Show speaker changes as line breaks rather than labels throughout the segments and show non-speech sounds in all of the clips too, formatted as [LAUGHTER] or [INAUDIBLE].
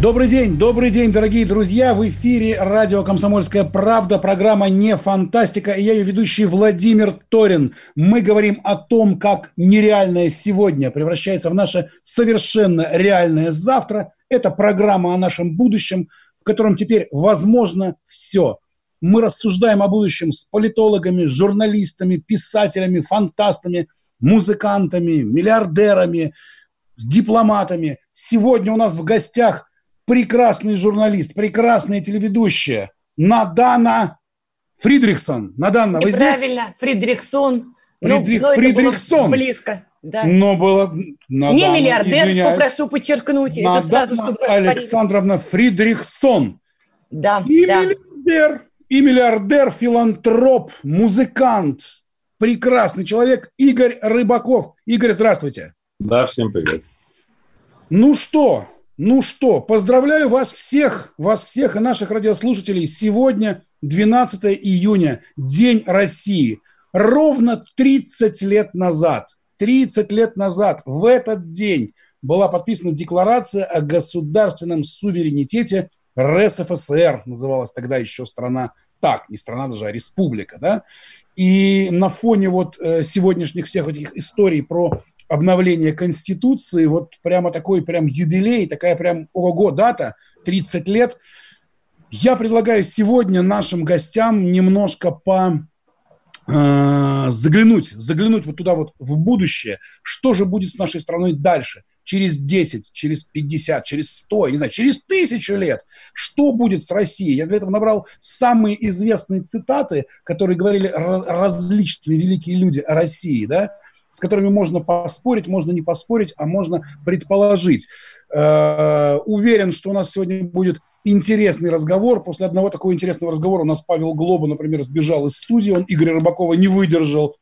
Добрый день, добрый день, дорогие друзья. В эфире радио «Комсомольская правда», программа «Не фантастика». И я ее ведущий Владимир Торин. Мы говорим о том, как нереальное сегодня превращается в наше совершенно реальное завтра. Это программа о нашем будущем, в котором теперь возможно все. Мы рассуждаем о будущем с политологами, журналистами, писателями, фантастами, музыкантами, миллиардерами, с дипломатами. Сегодня у нас в гостях прекрасный журналист, прекрасная телеведущая Надана Фридрихсон. Надана, вы здесь?
Правильно, Фридрихсон.
Фридрих, ну, Фридрихсон.
близко. Да.
Но было...
Надана, Не миллиардер, извиняюсь. попрошу подчеркнуть.
Надана это сразу, чтобы Александровна Фридрихсон.
Да,
и
да.
миллиардер, и миллиардер, филантроп, музыкант, прекрасный человек Игорь Рыбаков. Игорь, здравствуйте.
Да, всем привет.
Ну что, ну что, поздравляю вас всех, вас всех и наших радиослушателей. Сегодня 12 июня, День России. Ровно 30 лет назад, 30 лет назад в этот день была подписана декларация о государственном суверенитете РСФСР, называлась тогда еще страна так, не страна даже, а республика, да, и на фоне вот э, сегодняшних всех этих историй про обновление Конституции, вот прямо такой прям юбилей, такая прям ого дата, 30 лет. Я предлагаю сегодня нашим гостям немножко по э, заглянуть, заглянуть вот туда вот в будущее, что же будет с нашей страной дальше, через 10, через 50, через 100, не знаю, через тысячу лет, что будет с Россией. Я для этого набрал самые известные цитаты, которые говорили различные великие люди о России, да, с которыми можно поспорить, можно не поспорить, а можно предположить. Э, уверен, что у нас сегодня будет интересный разговор. После одного такого интересного разговора у нас Павел Глоба, например, сбежал из студии, он Игоря Рыбакова не выдержал.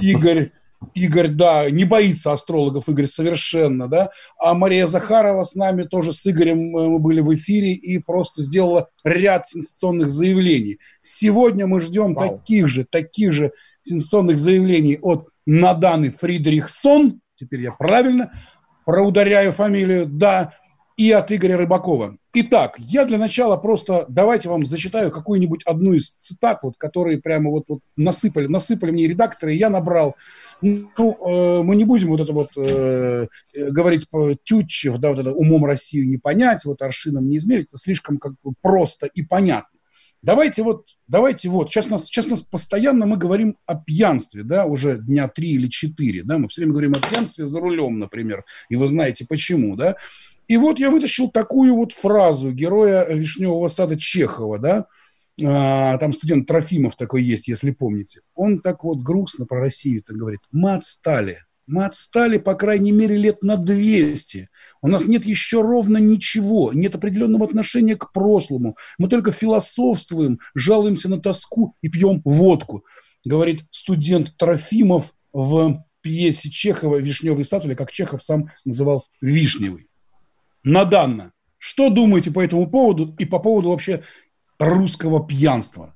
Игорь Игорь, да, не боится астрологов, Игорь совершенно, да. А Мария Захарова с нами тоже с Игорем э, мы были в эфире и просто сделала ряд сенсационных заявлений. Сегодня мы ждем Вау. таких же, таких же сенсационных заявлений от Наданы Фридрихсон, теперь я правильно проударяю фамилию, да, и от Игоря Рыбакова. Итак, я для начала просто давайте вам зачитаю какую-нибудь одну из цитат, вот, которые прямо вот, вот насыпали, насыпали мне редакторы, я набрал. Ну, э, мы не будем вот это вот э, говорить по Тютчев, да, вот это умом Россию не понять, вот аршином не измерить, это слишком как бы просто и понятно. Давайте вот, давайте вот, сейчас нас, сейчас нас постоянно мы говорим о пьянстве, да, уже дня три или четыре, да, мы все время говорим о пьянстве за рулем, например, и вы знаете почему, да. И вот я вытащил такую вот фразу героя Вишневого сада Чехова, да, а, там студент Трофимов такой есть, если помните. Он так вот грустно про Россию так говорит. Мы отстали. Мы отстали, по крайней мере, лет на 200. У нас нет еще ровно ничего, нет определенного отношения к прошлому. Мы только философствуем, жалуемся на тоску и пьем водку, говорит студент Трофимов в пьесе Чехова «Вишневый сад», или как Чехов сам называл «Вишневый». Наданно. Что думаете по этому поводу и по поводу вообще русского пьянства?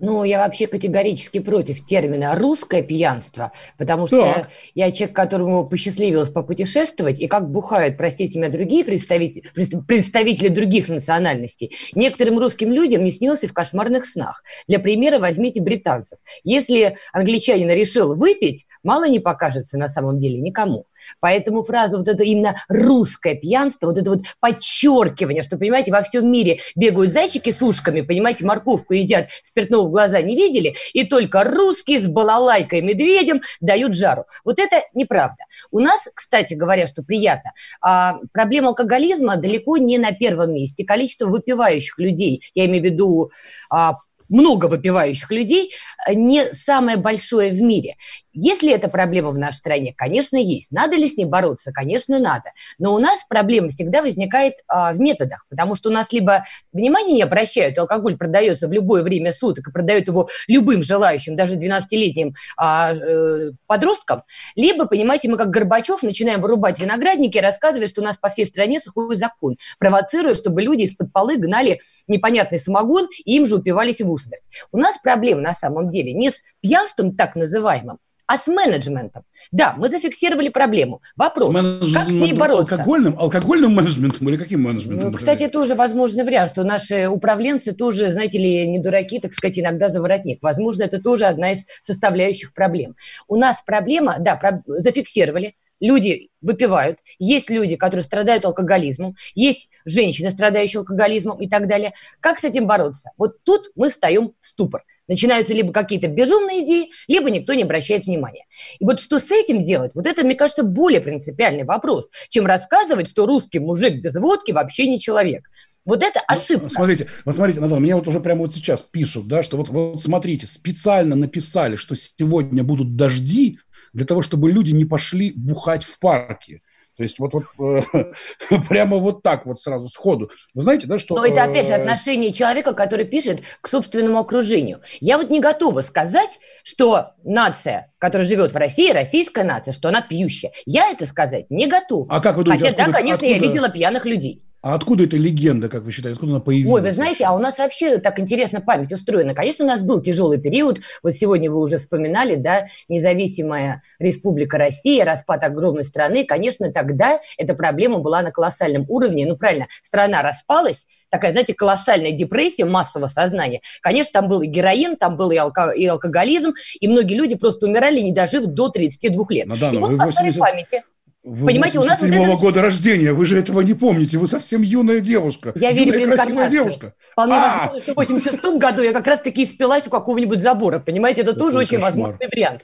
Ну, я вообще категорически против термина «русское пьянство», потому что так. я человек, которому посчастливилось попутешествовать, и как бухают, простите меня, другие представители, представители других национальностей. Некоторым русским людям не снился в кошмарных снах. Для примера возьмите британцев. Если англичанин решил выпить, мало не покажется на самом деле никому. Поэтому фраза вот это именно русское пьянство, вот это вот подчеркивание, что, понимаете, во всем мире бегают зайчики с ушками, понимаете, морковку едят, спиртного глаза не видели, и только русские с балалайкой медведем дают жару. Вот это неправда. У нас, кстати говоря, что приятно, а, проблема алкоголизма далеко не на первом месте. Количество выпивающих людей, я имею в виду а, много выпивающих людей, не самое большое в мире. Если эта проблема в нашей стране, конечно, есть. Надо ли с ней бороться? Конечно, надо. Но у нас проблема всегда возникает а, в методах, потому что у нас либо внимание не обращают, алкоголь продается в любое время суток и продают его любым желающим, даже 12-летним а, э, подросткам, либо, понимаете, мы как Горбачев начинаем вырубать виноградники и рассказывать, что у нас по всей стране сухой закон, провоцируя, чтобы люди из-под полы гнали непонятный самогон и им же упивались в усмерть. У нас проблема на самом деле не с пьянством так называемым, а с менеджментом. Да, мы зафиксировали проблему. Вопрос, с как с ней бороться?
Алкогольным, алкогольным менеджментом или каким менеджментом?
Ну, кстати, это тоже возможный вариант, что наши управленцы тоже, знаете ли, не дураки, так сказать, иногда за воротник. Возможно, это тоже одна из составляющих проблем. У нас проблема, да, про, зафиксировали, люди выпивают, есть люди, которые страдают алкоголизмом, есть женщины, страдающие алкоголизмом и так далее. Как с этим бороться? Вот тут мы встаем в ступор. Начинаются либо какие-то безумные идеи, либо никто не обращает внимания. И вот что с этим делать, вот это, мне кажется, более принципиальный вопрос, чем рассказывать, что русский мужик без водки вообще не человек. Вот это ну, ошибка.
Вот, смотрите, вот смотрите, Наталья, мне вот уже прямо вот сейчас пишут, да, что вот, вот смотрите, специально написали, что сегодня будут дожди для того, чтобы люди не пошли бухать в парке. То есть вот, вот э, [LAUGHS] прямо вот так вот сразу сходу. Вы знаете, да, что...
Но это опять же э, отношение человека, который пишет к собственному окружению. Я вот не готова сказать, что нация, которая живет в России, российская нация, что она пьющая. Я это сказать не готова.
А как вы думаете,
Хотя, откуда, да, конечно, откуда... я видела пьяных людей.
А откуда эта легенда, как вы считаете, откуда она появилась?
Ой, вы знаете, а у нас вообще так интересно память устроена. Конечно, у нас был тяжелый период. Вот сегодня вы уже вспоминали, да, независимая Республика Россия, распад огромной страны. Конечно, тогда эта проблема была на колоссальном уровне. Ну, правильно, страна распалась, такая, знаете, колоссальная депрессия массового сознания. Конечно, там был и героин, там был и, алко- и алкоголизм, и многие люди просто умирали, не дожив до 32 лет. Ну, да, и вот по 80... памяти
вы Понимаете, у нас вот это... года рождения, вы же этого не помните, вы совсем юная девушка.
Я
верю
в красивая девушка. Вполне а! возможно, что в 86 году я как раз-таки спилась у какого-нибудь забора, понимаете, это, это тоже очень кошмар. возможный вариант.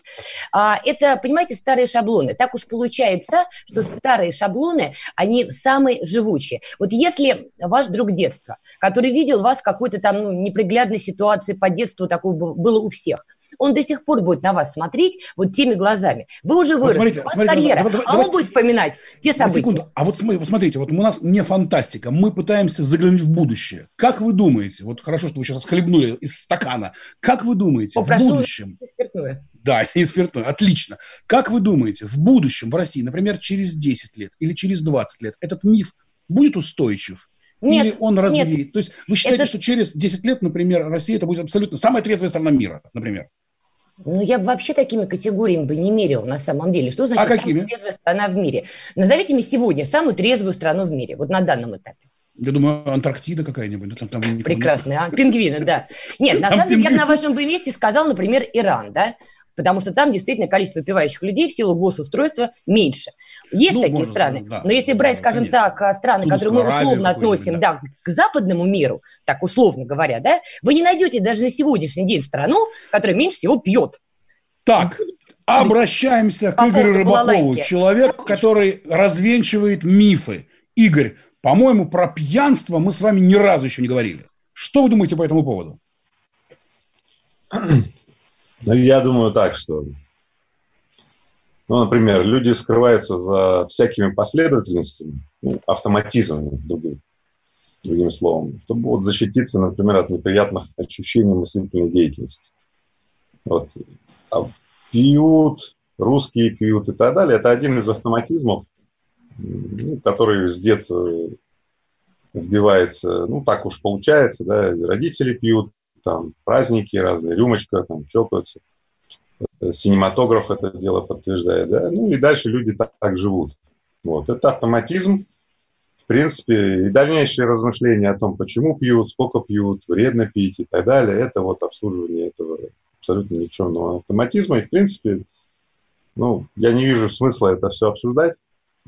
А, это, понимаете, старые шаблоны. Так уж получается, что старые шаблоны, они самые живучие. Вот если ваш друг детства, который видел вас в какой-то там ну, неприглядной ситуации по детству, такое было у всех, он до сих пор будет на вас смотреть вот теми глазами. Вы уже выросли, вот смотрите, у вас смотрите, карьера, давай, а давайте, он будет вспоминать те события. Секунду.
А вот смотрите, вот у нас не фантастика, мы пытаемся заглянуть в будущее. Как вы думаете, вот хорошо, что вы сейчас отхлебнули из стакана, как вы думаете, Попрошу в будущем... Спиртное. Да, [LAUGHS] и спиртное, отлично. Как вы думаете, в будущем в России, например, через 10 лет или через 20 лет, этот миф будет устойчив? Нет, Или он развеет? Нет. То есть вы считаете, это... что через 10 лет, например, Россия это будет абсолютно самая трезвая страна мира, например?
Ну, я бы вообще такими категориями бы не мерил на самом деле. Что значит
а какими?
самая трезвая страна в мире? Назовите мне сегодня самую трезвую страну в мире, вот на данном этапе.
Я думаю, Антарктида какая-нибудь.
Ну, там, там Прекрасная, а? пингвины, да. Нет, на самом деле, я на вашем бы месте сказал, например, Иран, да? Потому что там действительно количество выпивающих людей в силу госустройства меньше. Есть ну, такие может, страны, да, но если брать, скажем конечно. так, а, страны, Тунис, которые мы условно относим да. Да, к западному миру, так условно говоря, да, вы не найдете даже на сегодняшний день страну, которая меньше всего пьет.
Так, обращаемся к Игорю Рыбакову, человек, который развенчивает мифы. Игорь, по-моему, про пьянство мы с вами ни разу еще не говорили. Что вы думаете по этому поводу? [CLEARS THROAT]
Ну, я думаю так, что, ну, например, люди скрываются за всякими последовательностями, ну, автоматизмами, другим, другим словом, чтобы вот защититься, например, от неприятных ощущений мыслительной деятельности. Вот. А пьют, русские пьют и так далее. Это один из автоматизмов, ну, который с детства вбивается, ну, так уж получается, да, родители пьют, там праздники разные, рюмочка, там чокаются. Синематограф это дело подтверждает, да, ну и дальше люди так, так живут. Вот, это автоматизм, в принципе, и дальнейшие размышления о том, почему пьют, сколько пьют, вредно пить и так далее, это вот обслуживание этого абсолютно никчемного автоматизма. И, в принципе, ну, я не вижу смысла это все обсуждать.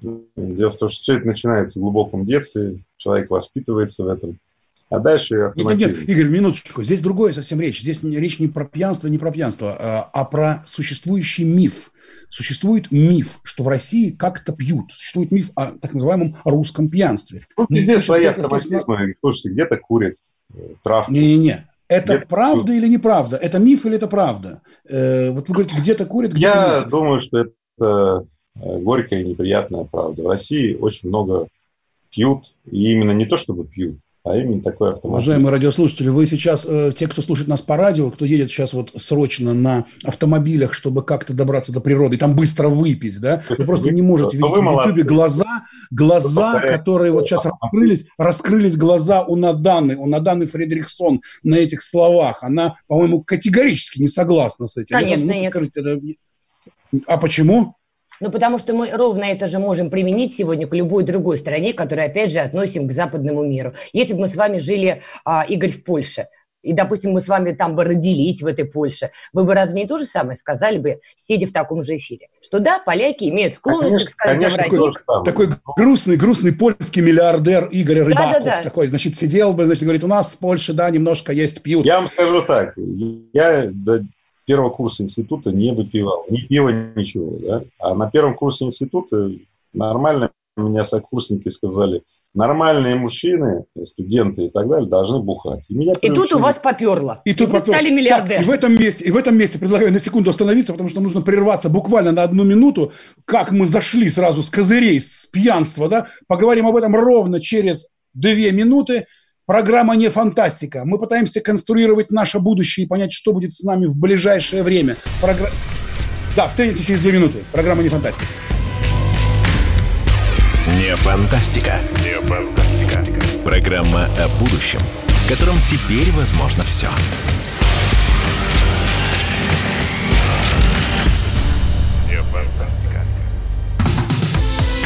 Дело в том, что все это начинается в глубоком детстве, человек воспитывается в этом. А дальше автоматизм.
Нет, нет, Игорь, минуточку. Здесь другое совсем речь. Здесь речь не про пьянство, не про пьянство, а, а про существующий миф. Существует миф, что в России как-то пьют. Существует миф о так называемом русском пьянстве.
Ну, везде свои автоматизмы. Слушайте, где-то курят э, травку.
Не-не-не. Это где правда или неправда? Это миф или это правда? Э, вот вы говорите, где-то курят, где-то
Я нет. думаю, что это э, горькая и неприятная правда. В России очень много пьют, и именно не то, чтобы пьют, а именно такой автоматизм.
Уважаемые радиослушатели, вы сейчас, э, те, кто слушает нас по радио, кто едет сейчас вот срочно на автомобилях, чтобы как-то добраться до природы и там быстро выпить, да, вы просто не можете видеть в Ютубе глаза, глаза, которые вот сейчас раскрылись, раскрылись глаза у Наданы, у Наданы Фредериксон на этих словах. Она, по-моему, категорически не согласна с этим.
Конечно, ну, нет. Скажите.
А почему?
Ну, потому что мы ровно это же можем применить сегодня к любой другой стране, которую, опять же, относим к западному миру. Если бы мы с вами жили, а, Игорь, в Польше, и, допустим, мы с вами там бы родились в этой Польше, вы бы разве не то же самое сказали бы, сидя в таком же эфире? Что да, поляки имеют склонность, конечно, так сказать, конечно,
такой, такой грустный, грустный польский миллиардер Игорь Рыбаков да, да, да. такой, значит, сидел бы, значит, говорит, у нас в Польше, да, немножко есть пьют.
Я вам скажу так, я первого курса института не выпивал. Ни пива, ничего. Да? А на первом курсе института нормально меня сокурсники сказали, нормальные мужчины, студенты и так далее, должны бухать.
И, меня и тут у вас поперло.
И, тут
вы
поперло. стали миллиардером. и, в этом месте, и в этом месте предлагаю на секунду остановиться, потому что нужно прерваться буквально на одну минуту, как мы зашли сразу с козырей, с пьянства. Да? Поговорим об этом ровно через две минуты. Программа не фантастика. Мы пытаемся конструировать наше будущее и понять, что будет с нами в ближайшее время. Програ... Да, встретимся через две минуты. Программа не фантастика.
Не фантастика. Не фантастика. Программа о будущем, в котором теперь возможно все.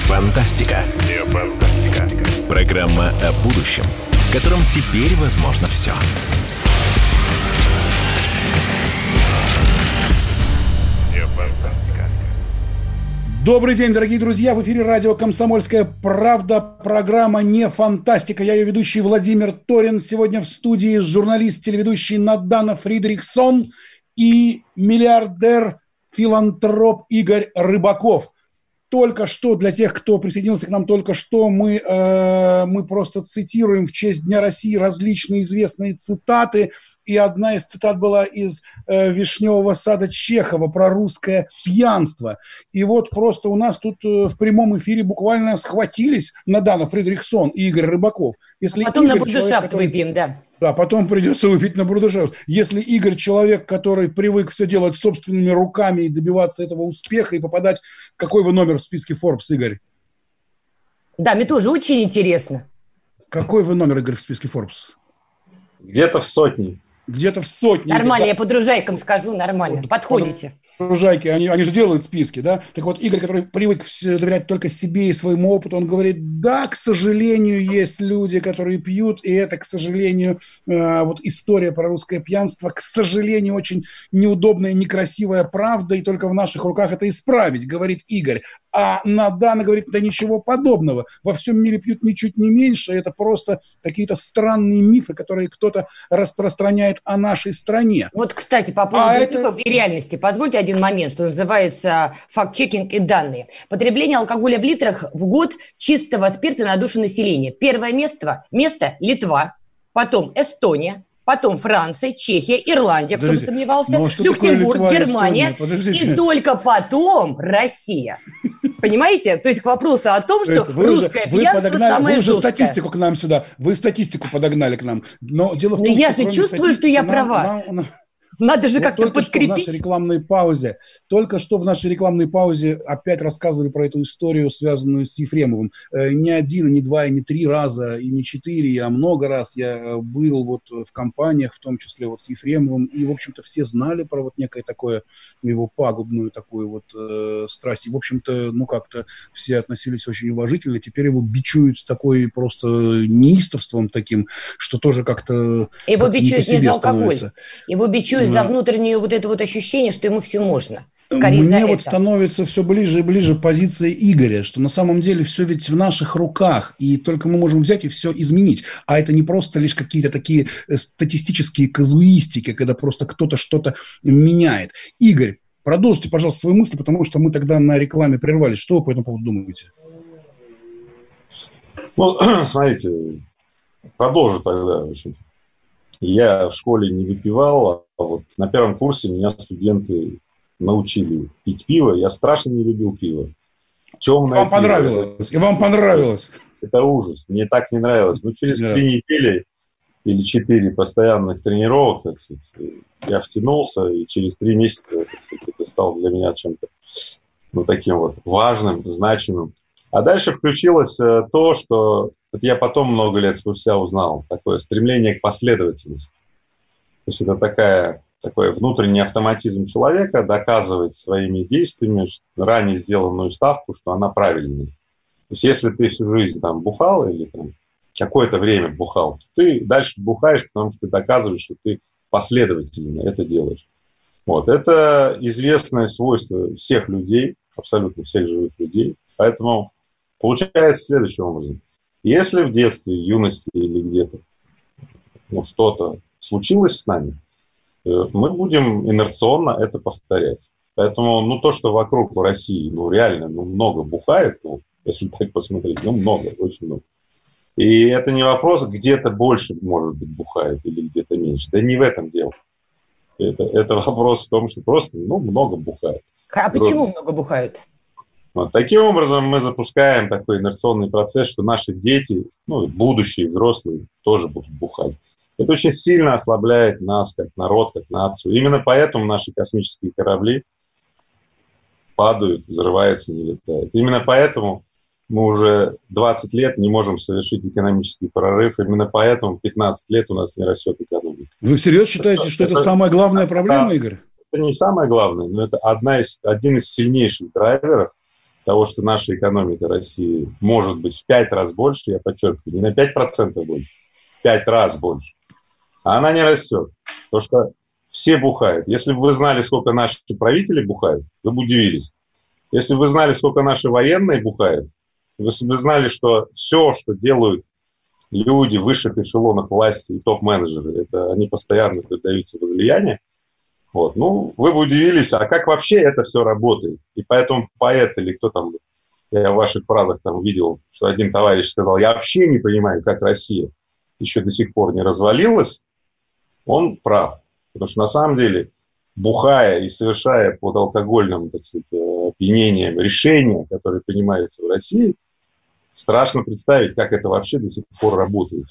Фантастика. Не фантастика. Программа о будущем, в котором теперь возможно все.
Добрый день, дорогие друзья! В эфире радио «Комсомольская правда». Программа «Не фантастика». Я ее ведущий Владимир Торин. Сегодня в студии журналист, телеведущий Надана Фридрихсон и миллиардер, филантроп Игорь Рыбаков – только что, для тех, кто присоединился к нам только что, мы, э, мы просто цитируем в честь Дня России различные известные цитаты. И одна из цитат была из э, «Вишневого сада» Чехова про русское пьянство. И вот просто у нас тут э, в прямом эфире буквально схватились Надана Фридрихсон и Игорь Рыбаков.
Если Потом Игорь, на будушафт который... выпьем, да.
Да, потом придется выпить на брудершафт. Если Игорь человек, который привык все делать собственными руками и добиваться этого успеха и попадать... Какой вы номер в списке Forbes, Игорь?
Да, мне тоже очень интересно.
Какой вы номер, Игорь, в списке Forbes?
Где-то в сотни.
Где-то в сотни.
Нормально, я по дружайкам скажу, нормально. Подходите
лужайки, они, они же делают списки, да? Так вот, Игорь, который привык доверять только себе и своему опыту, он говорит, да, к сожалению, есть люди, которые пьют, и это, к сожалению, э, вот история про русское пьянство, к сожалению, очень неудобная, некрасивая правда, и только в наших руках это исправить, говорит Игорь. А Надана говорит, да ничего подобного. Во всем мире пьют ничуть не меньше, это просто какие-то странные мифы, которые кто-то распространяет о нашей стране.
Вот, кстати, по поводу а мифов это... и реальности, позвольте один момент, что называется факт-чекинг и данные. Потребление алкоголя в литрах в год чистого спирта на душу населения. Первое место, место Литва, потом Эстония, потом Франция, Чехия, Ирландия, кто бы сомневался, ну, а Люксембург, Литва, Германия, и только потом Россия. [LAUGHS] Понимаете? То есть к вопросу о том, что вы русское уже, пьянство вы подогнали, самое
Вы уже жесткое. статистику к нам сюда, вы статистику подогнали к нам. Но дело в том,
Но что... я же чувствую, что я права.
Нам, нам,
Надо же как-то подкрепить.
Что в нашей рекламной паузе, только что в нашей рекламной паузе опять рассказывали про эту историю, связанную с Ефремовым. Э, не один, не два, не три раза, и не четыре, а много раз я э, был вот в компаниях, в том числе вот с Ефремовым, и, в общем-то, все знали про вот некое такое, его пагубную такую вот э, страсть. И, в общем-то, ну, как-то все относились очень уважительно. Теперь его бичуют с такой просто неистовством таким, что тоже как-то...
Его как бичуют не, за алкоголь. Его бичуют да. за внутреннее вот это вот ощущение, что ему все можно.
Скорее Мне вот это. становится все ближе и ближе позиция Игоря, что на самом деле все ведь в наших руках, и только мы можем взять и все изменить. А это не просто лишь какие-то такие э, статистические казуистики, когда просто кто-то что-то меняет. Игорь, продолжите, пожалуйста, свои мысли, потому что мы тогда на рекламе прервались. Что вы по этому поводу думаете?
Ну, [CLEARS THROAT] смотрите, продолжу тогда. Я в школе не выпивал, а вот на первом курсе меня студенты научили пить пиво. Я страшно не любил пиво.
Темное вам пиво. понравилось? И вам понравилось?
Это ужас. Мне так не нравилось. Но через три недели или четыре постоянных тренировок, так сказать, я втянулся, и через три месяца так сказать, это стало для меня чем-то ну, таким вот важным, значимым. А дальше включилось э, то, что вот я потом много лет спустя узнал, такое стремление к последовательности. То есть это такая такой внутренний автоматизм человека доказывает своими действиями ранее сделанную ставку, что она правильная. То есть если ты всю жизнь там бухал или там какое-то время бухал, то ты дальше бухаешь, потому что ты доказываешь, что ты последовательно это делаешь. Вот. Это известное свойство всех людей, абсолютно всех живых людей. Поэтому получается следующим образом. Если в детстве, юности или где-то ну, что-то случилось с нами – Э, мы будем инерционно это повторять. Поэтому, ну, то, что вокруг в России, ну, реально, ну, много бухает, ну, если [LAUGHS] так посмотреть, ну, много, очень много. И это не вопрос, где-то больше, может быть, бухает или где-то меньше. Да не в этом дело. Это, это [LAUGHS] вопрос в том, что просто, ну, много бухает.
А почему Просто. много бухают?
Вот. Таким образом, мы запускаем такой инерционный процесс, что наши дети, ну, будущие взрослые, тоже будут бухать. Это очень сильно ослабляет нас как народ, как нацию. Именно поэтому наши космические корабли падают, взрываются, не летают. Именно поэтому мы уже 20 лет не можем совершить экономический прорыв. Именно поэтому 15 лет у нас не растет экономика.
Вы всерьез считаете, это, что это, это самая главная проблема, Игорь?
Это не самая главная, но это одна из, один из сильнейших драйверов того, что наша экономика России может быть в 5 раз больше, я подчеркиваю, не на 5% больше, в 5 раз больше а она не растет. Потому что все бухают. Если бы вы знали, сколько наши правители бухают, вы бы удивились. Если бы вы знали, сколько наши военные бухают, если бы знали, что все, что делают люди в высших эшелонах власти и топ-менеджеры, это они постоянно поддаются возлияние, вот, ну, вы бы удивились, а как вообще это все работает? И поэтому поэт или кто там, я в ваших фразах там видел, что один товарищ сказал, я вообще не понимаю, как Россия еще до сих пор не развалилась, он прав. Потому что на самом деле, бухая и совершая под алкогольным так сказать, э, опьянением решения, которые принимаются в России, страшно представить, как это вообще до сих пор работает.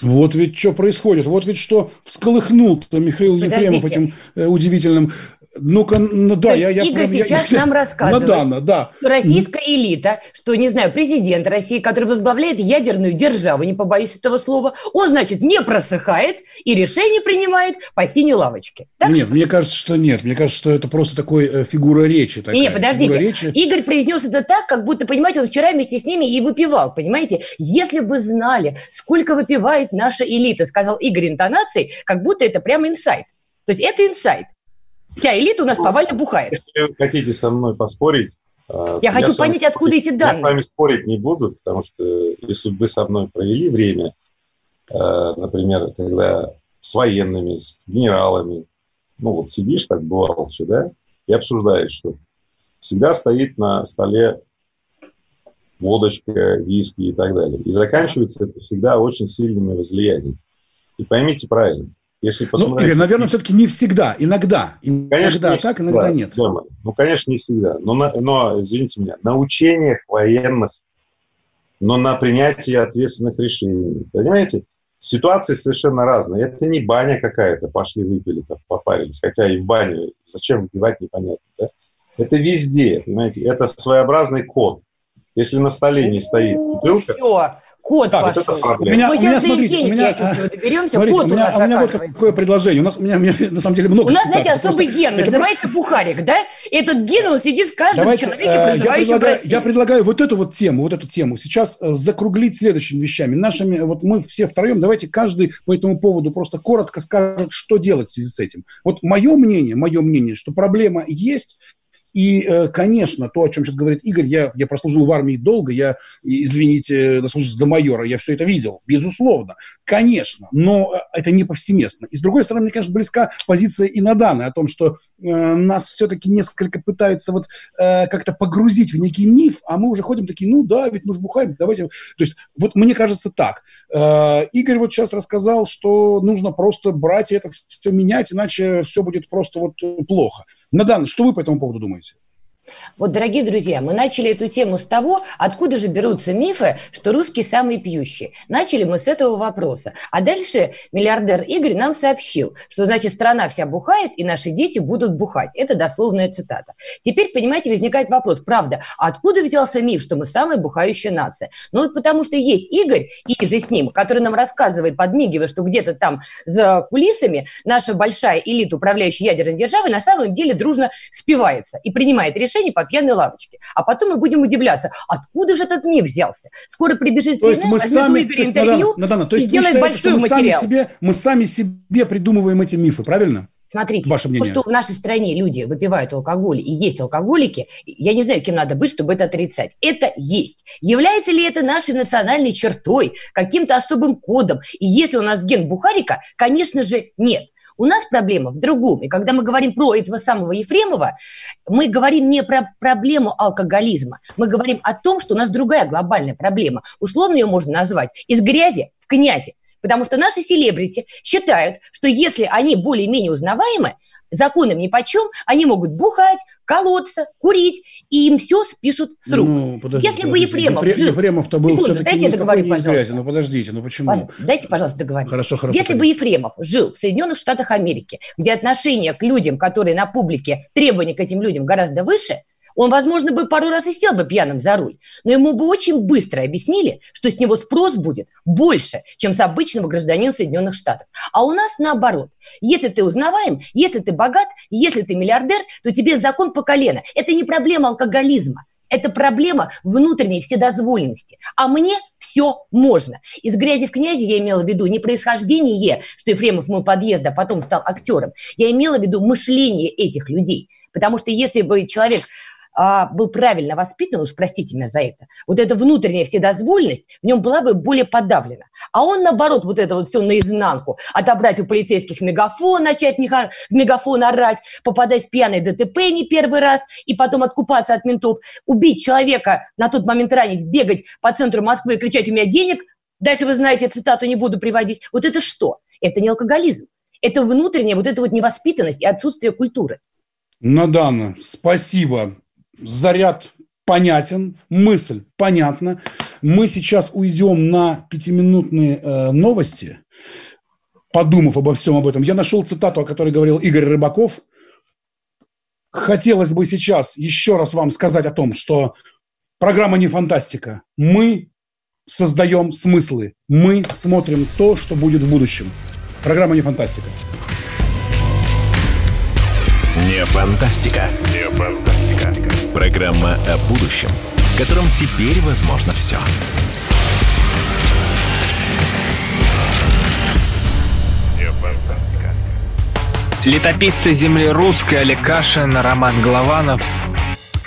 Вот ведь что происходит, вот ведь что всколыхнул Михаил Подождите. Ефремов этим э, удивительным ну-ка, ну да, я, я...
Игорь я, сейчас я, нам рассказывает,
Надана, да.
что российская элита, что, не знаю, президент России, который возглавляет ядерную державу, не побоюсь этого слова, он, значит, не просыхает и решение принимает по синей лавочке.
Так нет, что? мне кажется, что нет. Мне кажется, что это просто такой э, фигура речи. Такая.
Нет, подождите. Речи. Игорь произнес это так, как будто, понимаете, он вчера вместе с ними и выпивал, понимаете? Если бы знали, сколько выпивает наша элита, сказал Игорь интонацией, как будто это прямо инсайт. То есть это инсайт. Вся элита у нас повально бухает.
Если вы хотите со мной поспорить,
я, я хочу понять, откуда эти данные.
Я с вами спорить не буду, потому что если бы вы со мной провели время, э, например, когда с военными, с генералами, ну вот сидишь, так бывало все, да, и обсуждаешь, что всегда стоит на столе водочка, виски и так далее. И заканчивается это всегда очень сильными возлияниями. И поймите правильно,
если посмотреть... Ну, Игорь, наверное, все-таки не всегда, иногда. Иногда конечно, не так, всегда, иногда нет.
Дома. Ну, конечно, не всегда. Но, на, но, извините меня, на учениях военных, но на принятие ответственных решений. Понимаете? ситуации совершенно разные. Это не баня какая-то, пошли выпили, там, попарились. Хотя и в бане зачем выпивать, непонятно. Да? Это везде, понимаете, это своеобразный код. Если на столе не стоит бутылка...
Все, Кот так, пошел.
У меня, у меня, смотрите, у меня, чувствую, доберемся, смотрите, у меня, у, у меня вот какое предложение. У нас, у меня, у меня на самом деле много
У нас, цитат, знаете, особый просто, ген, называется просто... бухарик, да? Этот ген, он сидит в каждом Давайте, человеке,
э, я предлагаю, я предлагаю вот эту вот тему, вот эту тему сейчас э, закруглить следующими вещами. Нашими, вот мы все втроем, давайте каждый по этому поводу просто коротко скажет, что делать в связи с этим. Вот мое мнение, мое мнение, что проблема есть, и, э, конечно, то, о чем сейчас говорит Игорь, я, я прослужил в армии долго, я, извините, дослужился до майора, я все это видел, безусловно, конечно, но э, это не повсеместно. И, с другой стороны, мне, конечно, близка позиция Инаданы о том, что э, нас все-таки несколько пытаются вот э, как-то погрузить в некий миф, а мы уже ходим такие, ну да, ведь мы же бухаем, давайте. То есть вот мне кажется так. Э, Игорь вот сейчас рассказал, что нужно просто брать и это все менять, иначе все будет просто вот плохо. Надан, что вы по этому поводу думаете?
Вот, дорогие друзья, мы начали эту тему с того, откуда же берутся мифы, что русские самые пьющие. Начали мы с этого вопроса. А дальше миллиардер Игорь нам сообщил, что, значит, страна вся бухает, и наши дети будут бухать. Это дословная цитата. Теперь, понимаете, возникает вопрос, правда, откуда взялся миф, что мы самая бухающая нация? Ну, вот потому что есть Игорь и же с ним, который нам рассказывает, подмигивая, что где-то там за кулисами наша большая элита, управляющая ядерной державой, на самом деле дружно спивается и принимает решение решений по пьяной лавочке. А потом мы будем удивляться, откуда же этот миф взялся. Скоро прибежит
CNN, мы сами, есть, интервью Надана, Надана, то есть и сделает большой материал. Сами себе, мы сами себе придумываем эти мифы, правильно?
Смотрите, Ваше мнение. то, что в нашей стране люди выпивают алкоголь и есть алкоголики, я не знаю, кем надо быть, чтобы это отрицать. Это есть. Является ли это нашей национальной чертой, каким-то особым кодом? И если у нас ген Бухарика, конечно же, нет. У нас проблема в другом. И когда мы говорим про этого самого Ефремова, мы говорим не про проблему алкоголизма. Мы говорим о том, что у нас другая глобальная проблема. Условно ее можно назвать из грязи в князи. Потому что наши селебрити считают, что если они более-менее узнаваемы, законом ни почем, они могут бухать, колоться, курить, и им все спишут с рук. Ну,
подожди, Если бы Ефремов
Ефре,
жил... Ефремов-то был все-таки
дайте не договорить, пожалуйста.
Ну, подождите, ну почему?
Дайте, пожалуйста, договорить.
Хорошо, хорошо.
Если бы Ефремов жил в Соединенных Штатах Америки, где отношение к людям, которые на публике, требования к этим людям гораздо выше – он, возможно, бы пару раз и сел бы пьяным за руль, но ему бы очень быстро объяснили, что с него спрос будет больше, чем с обычного гражданина Соединенных Штатов. А у нас наоборот. Если ты узнаваем, если ты богат, если ты миллиардер, то тебе закон по колено. Это не проблема алкоголизма. Это проблема внутренней вседозволенности. А мне все можно. Из грязи в князи я имела в виду не происхождение, что Ефремов мой подъезд, а потом стал актером. Я имела в виду мышление этих людей. Потому что если бы человек а, был правильно воспитан, уж простите меня за это, вот эта внутренняя вседозволенность в нем была бы более подавлена. А он, наоборот, вот это вот все наизнанку, отобрать у полицейских мегафон, начать в мегафон орать, попадать в пьяный ДТП не первый раз, и потом откупаться от ментов, убить человека, на тот момент ранить, бегать по центру Москвы и кричать «у меня денег», дальше вы знаете, цитату не буду приводить. Вот это что? Это не алкоголизм. Это внутренняя вот эта вот невоспитанность и отсутствие культуры.
Надана, спасибо заряд понятен, мысль понятна. Мы сейчас уйдем на пятиминутные э, новости, подумав обо всем об этом. Я нашел цитату, о которой говорил Игорь Рыбаков. Хотелось бы сейчас еще раз вам сказать о том, что программа не фантастика. Мы создаем смыслы. Мы смотрим то, что будет в будущем. Программа не фантастика.
Не фантастика. Не фантастика. Программа о будущем, в котором теперь возможно все.
Летописцы земли русской Олег Кашин, Роман Голованов.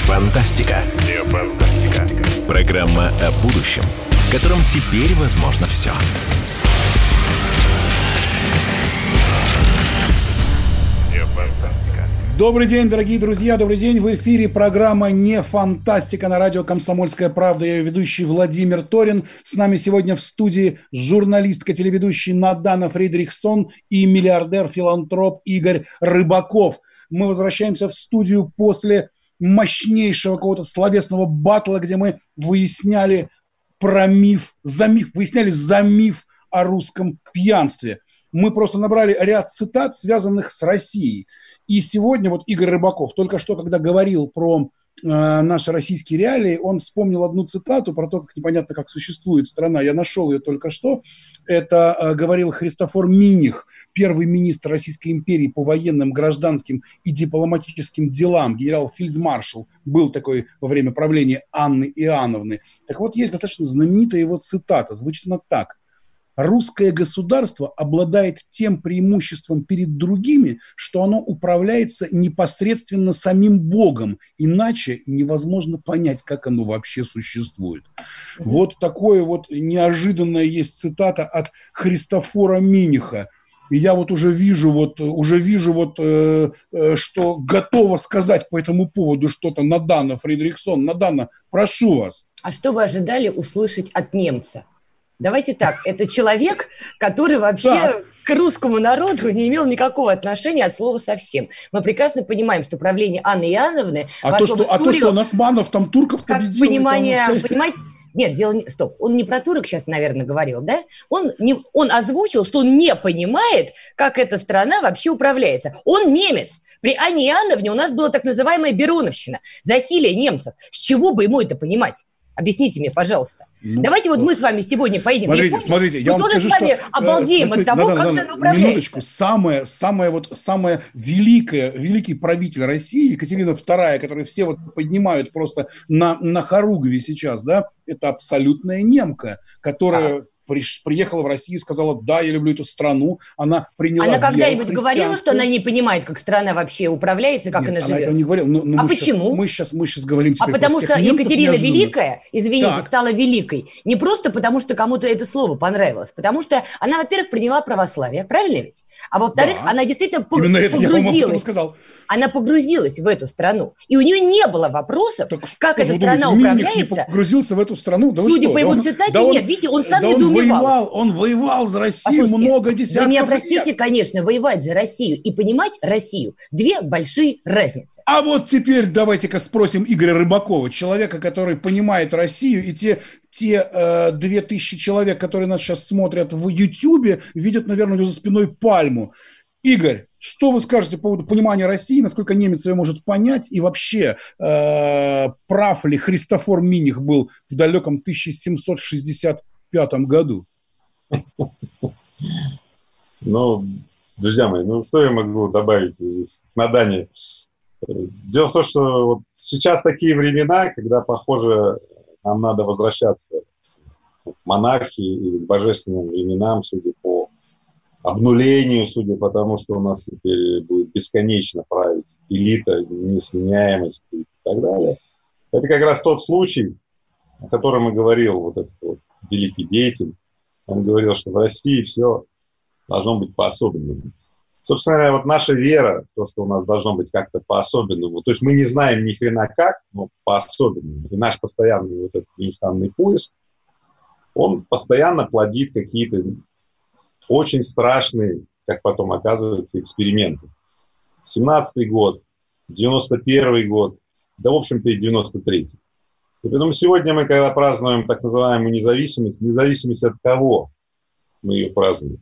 Фантастика. Не фантастика. Программа о будущем, в котором теперь возможно все.
Добрый день, дорогие друзья, добрый день. В эфире программа «Не фантастика» на радио «Комсомольская правда». Я ведущий Владимир Торин. С нами сегодня в студии журналистка, телеведущий Надана Фридрихсон и миллиардер-филантроп Игорь Рыбаков. Мы возвращаемся в студию после мощнейшего какого-то словесного батла, где мы выясняли про миф, за миф, выясняли за миф о русском пьянстве. Мы просто набрали ряд цитат, связанных с Россией. И сегодня вот Игорь Рыбаков, только что, когда говорил про наши российские реалии, он вспомнил одну цитату про то, как непонятно, как существует страна. Я нашел ее только что. Это э, говорил Христофор Миних, первый министр Российской империи по военным, гражданским и дипломатическим делам, генерал-фельдмаршал, был такой во время правления Анны Иоанновны. Так вот, есть достаточно знаменитая его цитата. Звучит она так – русское государство обладает тем преимуществом перед другими, что оно управляется непосредственно самим Богом, иначе невозможно понять, как оно вообще существует. Вот такое вот неожиданное есть цитата от Христофора Миниха. И я вот уже вижу, вот, уже вижу, вот, э, э, что готова сказать по этому поводу что-то Надана Фридрихсон. Надана, прошу вас.
А что вы ожидали услышать от немца? Давайте так, это человек, который вообще так. к русскому народу не имел никакого отношения от слова совсем. Мы прекрасно понимаем, что правление Анны Иоанновны
а то, что, историю, а то, что он османов, там турков победил.
Понимание, там, понимаете, нет, дело не... Стоп, он не про турок сейчас, наверное, говорил, да? Он, не... он озвучил, что он не понимает, как эта страна вообще управляется. Он немец. При Анне Иоанновне у нас была так называемая Бероновщина, засилие немцев. С чего бы ему это понимать? Объясните мне, пожалуйста. Ну, Давайте вот, вот мы с вами сегодня поедем
смотрите, в Японию. Смотрите, я
мы
вам
скажу, с вами что, э, обалдеем смотрите, от того, надо, как надо, же она управляется.
Минуточку. Самое, самое, вот, самое великое, великий правитель России, Екатерина II, которую все вот поднимают просто на, на хоругве сейчас, да, это абсолютная немка, которая... А приехала в Россию сказала, да, я люблю эту страну, она приняла
Она когда-нибудь говорила, что она не понимает, как страна вообще управляется, как
Нет,
она,
она
живет?
не говорила. Но, но
а
мы
почему?
Сейчас, мы, сейчас, мы сейчас говорим
А потому что Екатерина Великая, извините, так. стала великой. Не просто потому, что кому-то это слово понравилось, потому что она, во-первых, приняла православие, правильно ведь? А во-вторых, да. она действительно Именно погрузилась. Она погрузилась в эту страну. И у нее не было вопросов, так, как эта страна думаете, управляется.
Не погрузился в эту страну?
Да Судя по его цитате, да нет. Он, Видите, он сам да недоумевал.
Он воевал, он воевал за Россию Послушайте, много десятков
Вы меня простите, лет. конечно, воевать за Россию и понимать Россию – две большие разницы.
А вот теперь давайте-ка спросим Игоря Рыбакова, человека, который понимает Россию, и те те э, две тысячи человек, которые нас сейчас смотрят в Ютьюбе, видят, наверное, за спиной пальму. Игорь, что вы скажете по поводу понимания России, насколько немец ее может понять, и вообще э, прав ли Христофор Миних был в далеком 1765 году?
Ну, друзья мои, ну что я могу добавить здесь на Дане? Дело в том, что вот сейчас такие времена, когда, похоже, нам надо возвращаться к монархии или к божественным временам, судя по обнулению, судя по тому, что у нас теперь будет бесконечно править элита, несменяемость и так далее. Это как раз тот случай, о котором и говорил вот этот вот великий деятель. Он говорил, что в России все должно быть по-особенному. Собственно говоря, вот наша вера, то, что у нас должно быть как-то по-особенному, то есть мы не знаем ни хрена как, но по-особенному. И наш постоянный вот этот неустанный поиск, он постоянно плодит какие-то очень страшные, как потом оказывается, эксперименты. 17-й год, 91-й год, да, в общем-то, и 93-й. И поэтому сегодня мы, когда празднуем так называемую независимость, независимость от кого мы ее празднуем?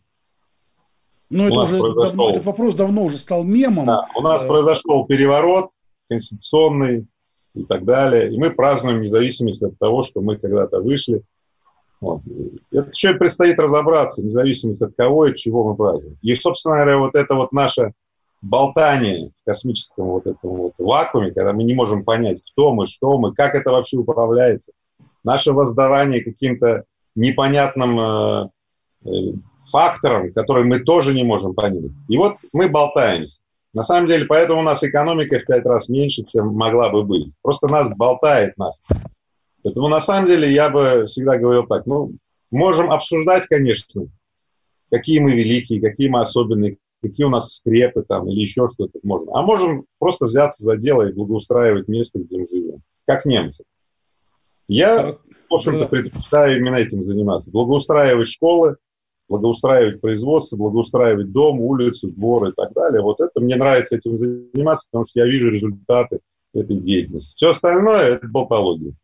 Ну, это уже произошел... давно, этот вопрос давно уже стал мемом.
Да, у нас произошел переворот конституционный и так далее. И мы празднуем независимость от того, что мы когда-то вышли вот. Это еще предстоит разобраться, независимо от кого и чего мы празднуем. И, собственно говоря, вот это вот наше болтание в космическом вот этом вот вакууме, когда мы не можем понять, кто мы, что мы, как это вообще управляется, наше воздавание каким-то непонятным э, э, факторам, которые мы тоже не можем понять. И вот мы болтаемся. На самом деле, поэтому у нас экономика в пять раз меньше, чем могла бы быть. Просто нас болтает нас. Поэтому на самом деле я бы всегда говорил так, ну, можем обсуждать, конечно, какие мы великие, какие мы особенные, какие у нас скрепы там или еще что-то можно. А можем просто взяться за дело и благоустраивать место, где мы живем, как немцы. Я, в общем-то, предпочитаю именно этим заниматься. Благоустраивать школы, благоустраивать производство, благоустраивать дом, улицу, двор и так далее. Вот это мне нравится этим заниматься, потому что я вижу результаты этой деятельности. Все остальное – это болтология.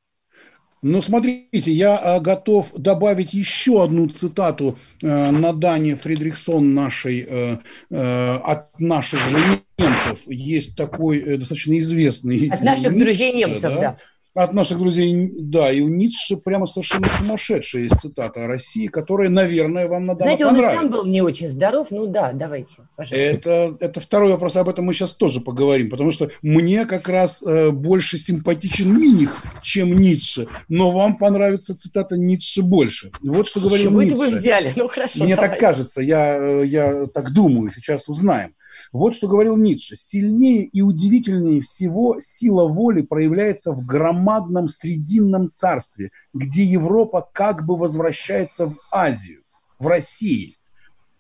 Ну, смотрите, я а, готов добавить еще одну цитату э, на Дане Фридрихсон нашей, э, э, от наших же немцев. Есть такой достаточно известный...
От наших Ницше, друзей немцев, да. да
от наших друзей, да, и у Ницше прямо совершенно сумасшедшая есть цитата о России, которая, наверное, вам надо
Знаете, он и сам был не очень здоров, ну да, давайте,
пожалуйста. Это, это второй вопрос, об этом мы сейчас тоже поговорим, потому что мне как раз э, больше симпатичен Миних, чем Ницше, но вам понравится цитата Ницше больше. Вот что говорил Почему Ницше.
вы взяли? Ну хорошо,
Мне давай. так кажется, я, э, я так думаю, сейчас узнаем. Вот что говорил Ницше. Сильнее и удивительнее всего сила воли проявляется в громадном срединном царстве, где Европа как бы возвращается в Азию, в России.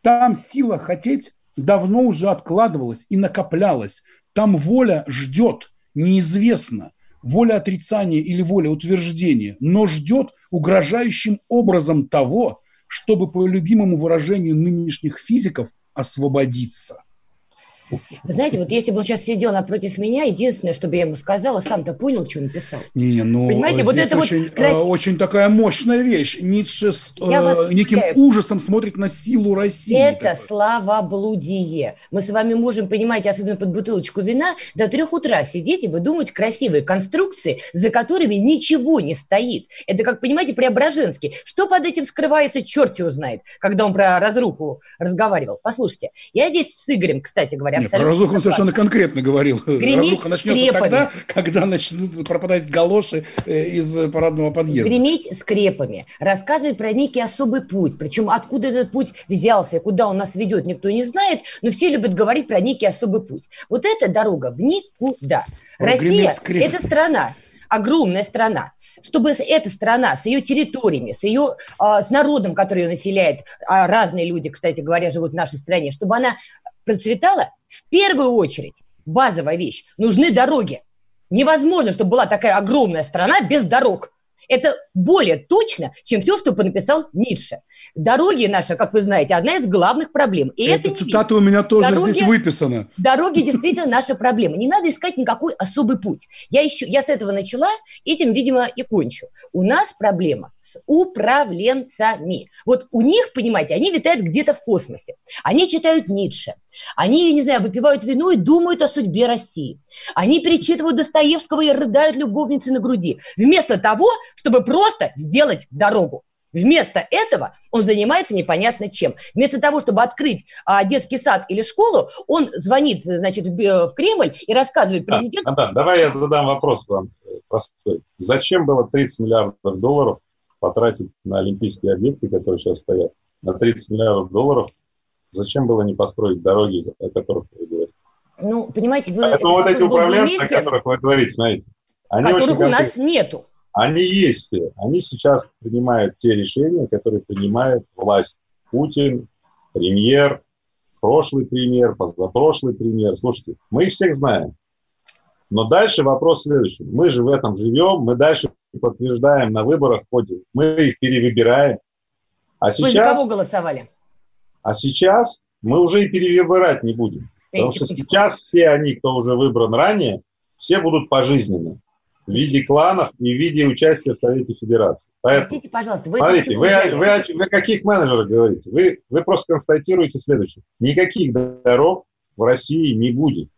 Там сила хотеть давно уже откладывалась и накоплялась. Там воля ждет, неизвестно, воля отрицания или воля утверждения, но ждет угрожающим образом того, чтобы по любимому выражению нынешних физиков освободиться –
знаете, вот если бы он сейчас сидел напротив меня, единственное, что бы я ему сказала, сам-то понял, что написал.
Не, ну, Понимаете, вот это очень, вот... Крас... очень такая мощная вещь. Ницше с э, неким уверяю. ужасом смотрит на силу России.
Это такой. славоблудие. Мы с вами можем, понимаете, особенно под бутылочку вина, до трех утра сидеть и выдумывать красивые конструкции, за которыми ничего не стоит. Это, как понимаете, Преображенский. Что под этим скрывается, черт его знает, когда он про разруху разговаривал. Послушайте, я здесь с Игорем, кстати говоря,
нет, про разруху он совершенно конкретно говорил. Греметь Разруха начнется скрепами. тогда, когда начнут пропадать галоши э, из парадного подъезда.
Греметь скрепами, рассказывать про некий особый путь. Причем откуда этот путь взялся куда он нас ведет, никто не знает, но все любят говорить про некий особый путь. Вот эта дорога в никуда. Россия – это страна, огромная страна чтобы эта страна с ее территориями, с ее, а, с народом, который ее населяет, а разные люди, кстати говоря, живут в нашей стране, чтобы она процветала, в первую очередь, базовая вещь, нужны дороги. Невозможно, чтобы была такая огромная страна без дорог. Это более точно, чем все, что написал Ницше. Дороги наши, как вы знаете, одна из главных проблем.
И Эта это цитата у меня тоже дороги, здесь выписана.
Дороги действительно наша проблема. Не надо искать никакой особый путь. Я, еще, я с этого начала, этим, видимо, и кончу. У нас проблема с управленцами. Вот у них, понимаете, они витают где-то в космосе. Они читают Ницше. Они, не знаю, выпивают вино и думают о судьбе России. Они перечитывают Достоевского и рыдают любовницы на груди. Вместо того, чтобы просто сделать дорогу. Вместо этого он занимается непонятно чем. Вместо того, чтобы открыть а, детский сад или школу, он звонит, значит, в, в Кремль и рассказывает президенту...
А, Антон, давай я задам вопрос вам простой. Зачем было 30 миллиардов долларов потратить на олимпийские объекты, которые сейчас стоят? На 30 миллиардов долларов зачем было не построить дороги, о которых вы говорите?
Ну, понимаете, вы...
Поэтому вот эти управленцы, о которых вы говорите, смотрите,
они которых очень у нас нету.
Они есть. Они сейчас принимают те решения, которые принимает власть. Путин, премьер, прошлый премьер, позапрошлый премьер. Слушайте, мы их всех знаем. Но дальше вопрос следующий. Мы же в этом живем, мы дальше подтверждаем на выборах, ходим, мы их перевыбираем. А сейчас,
Вы за кого голосовали?
А сейчас мы уже и перевыбирать не будем. Потому что сейчас все они, кто уже выбран ранее, все будут пожизненно в виде кланов и в виде участия в Совете Федерации.
Поэтому, Простите, пожалуйста, вы
смотрите, вы, вы, вы, вы о каких менеджерах говорите? Вы, вы просто констатируете следующее. Никаких дорог в России не будет.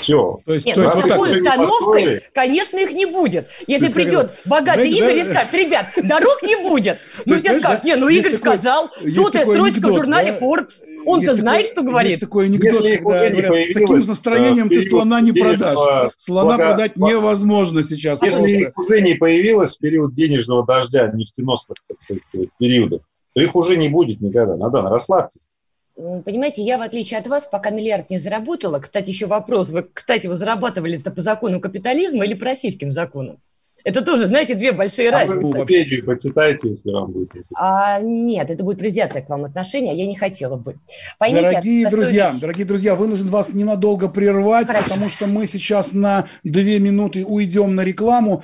Все.
То есть, Нет, то есть, с такой установкой, конечно, их не будет. Если есть, придет как, богатый знаете, Игорь да, и скажет, ребят, дорог не будет. [LAUGHS] Ну, все скажут, не, ну Игорь сказал, сотая строчка в журнале? Forbes, он-то знает, что говорит. Есть
такой анекдот, когда говорят, с таким настроением ты слона не продашь. Слона продать невозможно сейчас.
Если их уже не появилось в период денежного дождя, нефтеносных, так сказать, периодов, то их уже не будет никогда. Надо расслабьтесь.
Понимаете, я, в отличие от вас, пока миллиард не заработала, кстати, еще вопрос, вы, кстати, вы зарабатывали это по закону капитализма или по российским законам? Это тоже, знаете, две большие а разницы.
Вы Википедию почитайте, если вам будет
интересно. А, нет, это будет предвзятое к вам отношение, а я не хотела бы.
Поймите, дорогие друзья, речь. дорогие друзья, вынужден вас ненадолго прервать, Хорошо. потому что мы сейчас на две минуты уйдем на рекламу.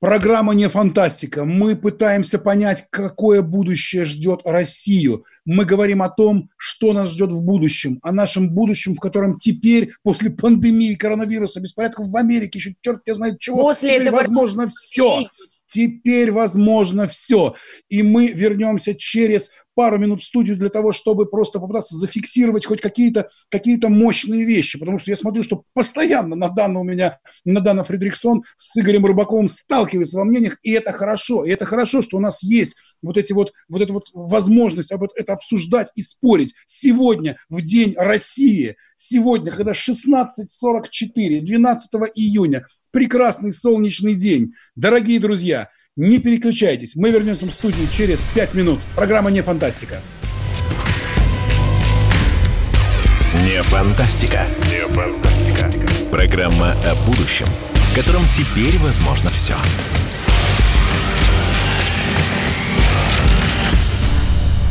Программа не фантастика. Мы пытаемся понять, какое будущее ждет Россию. Мы говорим о том, что нас ждет в будущем, о нашем будущем, в котором теперь, после пандемии коронавируса, беспорядков в Америке, еще черт не знает чего, после теперь этого... возможно все. Теперь возможно все. И мы вернемся через пару минут в студию для того, чтобы просто попытаться зафиксировать хоть какие-то какие мощные вещи, потому что я смотрю, что постоянно Надана у меня, Надана Фредериксон с Игорем Рыбаковым сталкивается во мнениях, и это хорошо, и это хорошо, что у нас есть вот эти вот, вот эта вот возможность об это обсуждать и спорить. Сегодня, в День России, сегодня, когда 16.44, 12 июня, прекрасный солнечный день. Дорогие друзья, не переключайтесь. Мы вернемся в студию через 5 минут. Программа «Не фантастика».
Не фантастика. Не фантастика. Программа о будущем, в котором теперь возможно все.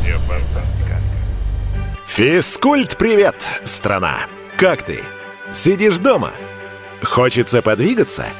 Не фантастика. Физкульт, привет, страна! Как ты? Сидишь дома? Хочется подвигаться –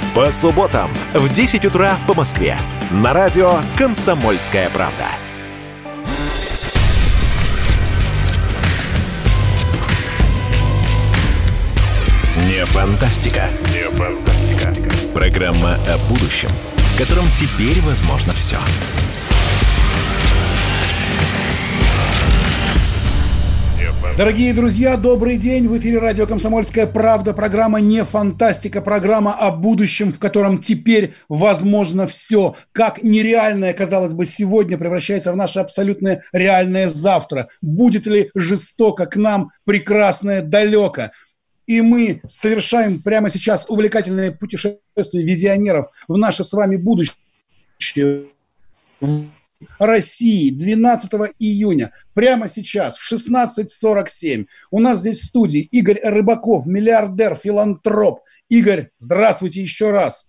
По субботам в 10 утра по Москве. На радио «Комсомольская правда». Не фантастика. Не фантастика. Программа о будущем, в котором теперь возможно все.
Дорогие друзья, добрый день. В эфире радио «Комсомольская правда». Программа «Не фантастика». Программа о будущем, в котором теперь возможно все. Как нереальное, казалось бы, сегодня превращается в наше абсолютное реальное завтра. Будет ли жестоко к нам прекрасное далеко? И мы совершаем прямо сейчас увлекательное путешествие визионеров в наше с вами будущее России 12 июня, прямо сейчас, в 16.47. У нас здесь в студии Игорь Рыбаков, миллиардер, филантроп. Игорь, здравствуйте еще раз.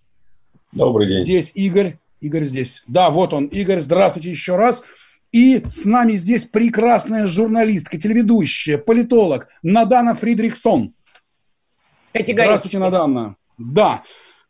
Добрый день.
Здесь Игорь. Игорь здесь. Да, вот он. Игорь, здравствуйте еще раз. И с нами здесь прекрасная журналистка, телеведущая, политолог Надана Фридрихсон. Здравствуйте, Надана. Да.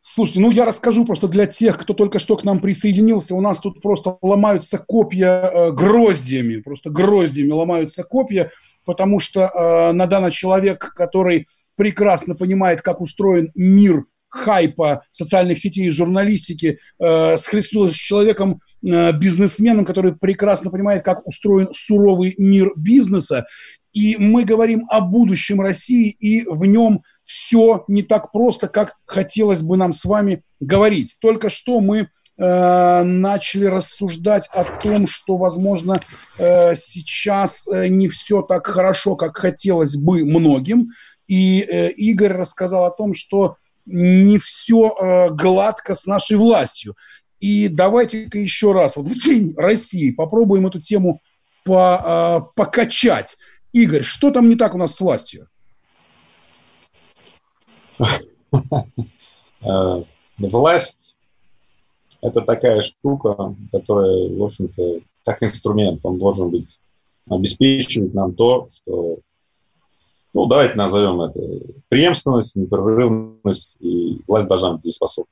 Слушайте, ну я расскажу просто для тех, кто только что к нам присоединился. У нас тут просто ломаются копья э, гроздьями, просто гроздьями ломаются копья, потому что э, данный человек, который прекрасно понимает, как устроен мир хайпа социальных сетей и журналистики, э, схлестнулась с человеком, э, бизнесменом, который прекрасно понимает, как устроен суровый мир бизнеса. И мы говорим о будущем России, и в нем все не так просто, как хотелось бы нам с вами говорить. Только что мы э, начали рассуждать о том, что, возможно, э, сейчас э, не все так хорошо, как хотелось бы многим. И э, Игорь рассказал о том, что не все э, гладко с нашей властью. И давайте-ка еще раз, вот в День России попробуем эту тему по, э, покачать. Игорь, что там не так у нас с властью?
Э, власть – это такая штука, которая, в общем-то, как инструмент, он должен быть обеспечивать нам то, что, ну, давайте назовем это преемственность, непрерывность, и власть должна быть дееспособна.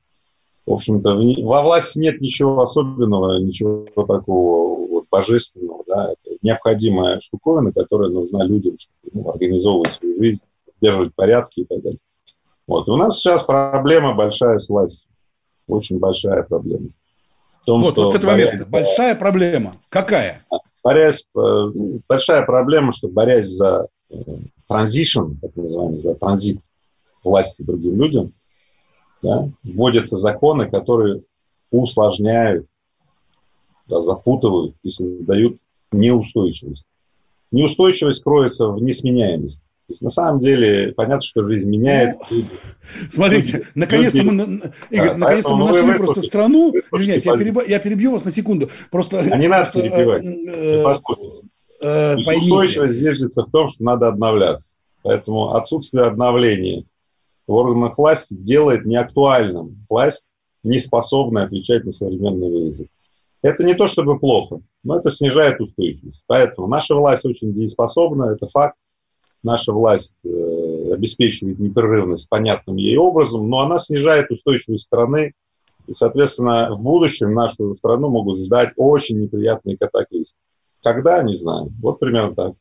В общем-то, во власти нет ничего особенного, ничего такого вот божественного, да, это необходимая штуковина, которая нужна людям, чтобы ну, организовывать свою жизнь, поддерживать порядки и так далее. Вот. у нас сейчас проблема большая с властью. Очень большая проблема.
том, вот, что вот с этого борясь, места. Большая проблема. Какая?
Борясь, э, большая проблема, что борясь за транзишн, так называемый, за транзит власти другим людям, да, вводятся законы, которые усложняют, да, запутывают и создают неустойчивость. Неустойчивость кроется в несменяемости. То есть на самом деле понятно, что жизнь меняется. Ну,
смотрите, наконец-то мы, Игорь, да, наконец-то мы нашли просто страну. Извиняюсь, я, переб... я перебью вас на секунду. Просто,
а не надо просто, перебивать. Э, э, э, Устойчивость зиждется в том, что надо обновляться. Поэтому отсутствие обновления в органах власти делает неактуальным власть, не способной отвечать на современные вызовы. Это не то чтобы плохо, но это снижает устойчивость. Поэтому наша власть очень дееспособна, это факт наша власть э, обеспечивает непрерывность понятным ей образом, но она снижает устойчивость страны, и, соответственно, в будущем нашу страну могут ждать очень неприятные катаклизмы. Когда, не знаю. Вот примерно так.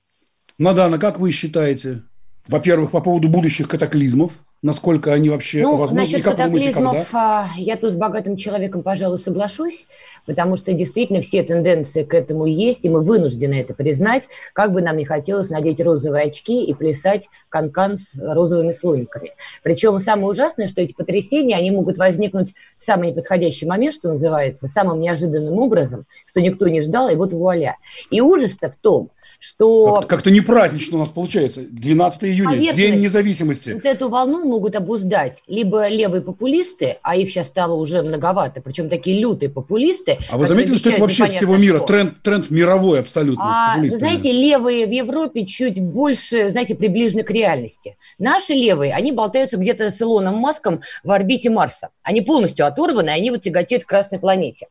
Надана, как вы считаете, во-первых, по поводу будущих катаклизмов, насколько они вообще
ну,
возможны?
Насчет катаклизмов а, я тут с богатым человеком, пожалуй, соглашусь, потому что действительно все тенденции к этому есть, и мы вынуждены это признать, как бы нам не хотелось надеть розовые очки и плясать канкан -кан с розовыми слониками. Причем самое ужасное, что эти потрясения, они могут возникнуть в самый неподходящий момент, что называется, самым неожиданным образом, что никто не ждал, и вот вуаля. И ужас-то в том, что...
Как-то, как не празднично у нас получается. 12 июня, День независимости.
Вот эту волну могут обуздать либо левые популисты, а их сейчас стало уже многовато, причем такие лютые популисты.
А вы заметили, что это вообще всего мира, что. тренд, тренд мировой абсолютно
а, Вы знаете, левые в Европе чуть больше, знаете, приближены к реальности. Наши левые, они болтаются где-то с Илоном Маском в орбите Марса. Они полностью оторваны, они вот тяготеют к Красной планете.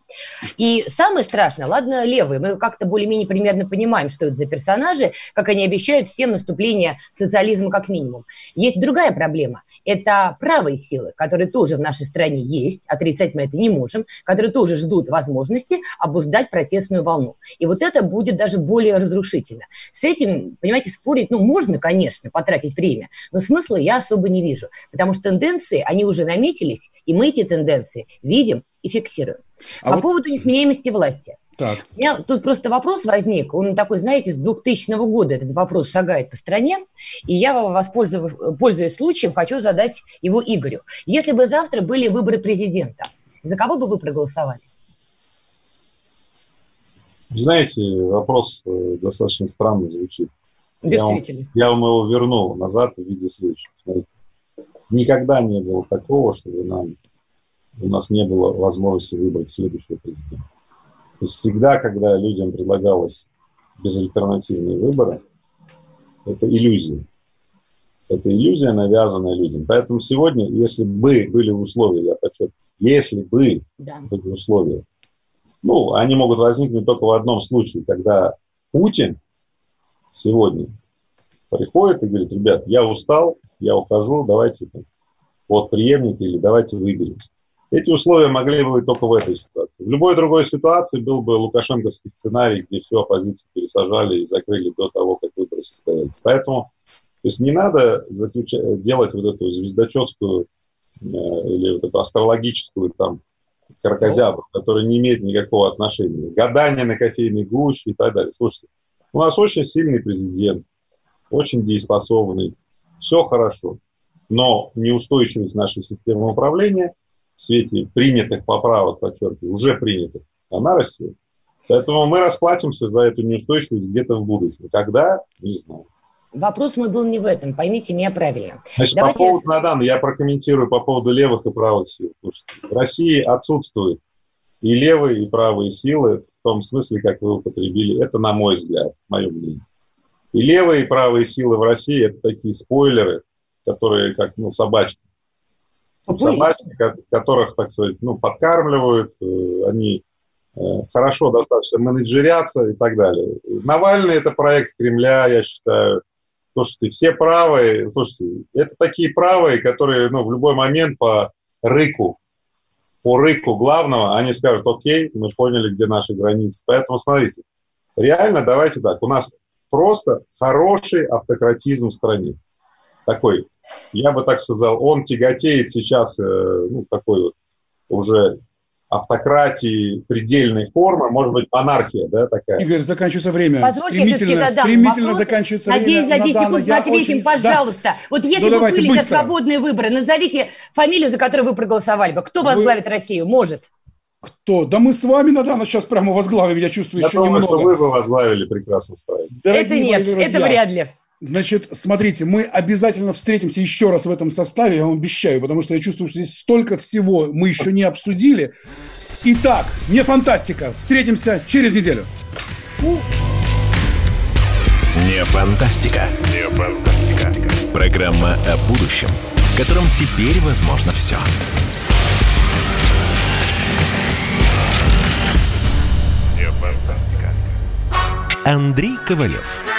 И самое страшное, ладно, левые, мы как-то более-менее примерно понимаем, что это за персонажи, как они обещают всем наступление социализма как минимум. Есть другая проблема. Это правые силы, которые тоже в нашей стране есть, отрицать мы это не можем, которые тоже ждут возможности обуздать протестную волну. И вот это будет даже более разрушительно. С этим, понимаете, спорить, ну, можно, конечно, потратить время, но смысла я особо не вижу, потому что тенденции, они уже наметились, и мы эти тенденции видим и фиксируем. А По вот... поводу несменяемости власти – так. У меня тут просто вопрос возник. Он такой, знаете, с 2000 года этот вопрос шагает по стране. И я, пользуясь случаем, хочу задать его Игорю. Если бы завтра были выборы президента, за кого бы вы проголосовали?
Знаете, вопрос э, достаточно странно звучит.
Действительно.
Я вам, я вам его вернул назад в виде следующего. Никогда не было такого, чтобы нам, у нас не было возможности выбрать следующего президента. Есть всегда, когда людям предлагалось безальтернативные выборы, это иллюзия. Это иллюзия, навязанная людям. Поэтому сегодня, если бы были условия, я подчеркиваю, если бы да. были условия, ну, они могут возникнуть только в одном случае, когда Путин сегодня приходит и говорит, ребят, я устал, я ухожу, давайте вот преемник или давайте выберемся. Эти условия могли бы быть только в этой ситуации. В любой другой ситуации был бы лукашенковский сценарий, где всю оппозицию пересажали и закрыли до того, как выборы состоялись. Поэтому то есть не надо заключать, делать вот эту звездочетскую э, или вот эту астрологическую там каркозябру, которая не имеет никакого отношения. Гадание на кофейной гуще и так далее. Слушайте, у нас очень сильный президент, очень дееспособный, все хорошо, но неустойчивость нашей системы управления – в свете принятых поправок, подчеркиваю, уже принятых, она растет. Поэтому мы расплатимся за эту неустойчивость где-то в будущем. Когда? Не знаю.
Вопрос мой был не в этом, поймите меня правильно.
Значит, Давайте по поводу, я... Надан, я прокомментирую по поводу левых и правых сил. В России отсутствуют и левые, и правые силы, в том смысле, как вы употребили. Это, на мой взгляд, мое мнение. И левые, и правые силы в России – это такие спойлеры, которые как ну, собачки собачек, которых, так сказать, ну, подкармливают, э, они э, хорошо достаточно менеджерятся и так далее. Навальный – это проект Кремля, я считаю. Слушайте, все правые, слушайте, это такие правые, которые ну, в любой момент по рыку, по рыку главного, они скажут, окей, мы поняли, где наши границы. Поэтому смотрите, реально давайте так, у нас просто хороший автократизм в стране. Такой я бы так сказал, он тяготеет сейчас, э, ну, такой вот уже автократии предельной формы, может быть, анархия, да, такая.
Игорь, заканчивается время.
Позвольте, стремительно,
стремительно вопрос. заканчивается
Надеюсь, время. Надеюсь, за 10 секунд ответим, очень... пожалуйста. Да. Вот если ну, бы были сейчас свободные выборы, назовите фамилию, за которую вы проголосовали бы. Кто возглавит вы... Россию? Может.
Кто? Да мы с вами, Надана, сейчас прямо возглавим, я чувствую
я
еще
думаю,
немного.
что вы бы возглавили прекрасно справить.
Это нет, это вряд ли.
Значит, смотрите, мы обязательно встретимся еще раз в этом составе, я вам обещаю, потому что я чувствую, что здесь столько всего мы еще не обсудили. Итак, не фантастика. Встретимся через неделю.
Не фантастика. Не фантастика. Программа о будущем, в котором теперь возможно все. Не фантастика. Андрей Ковалев.